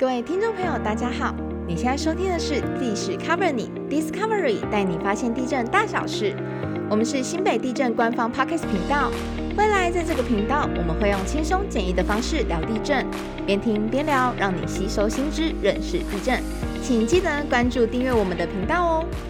各位听众朋友大家好。你现在收听的是地势 cover 你 discovery 带你发现地震大小事。我们是新北地震官方 pocket 频道。未来在这个频道我们会用轻松简易的方式聊地震边听边聊让你吸收新知认识地震。请记得关注订阅我们的频道哦。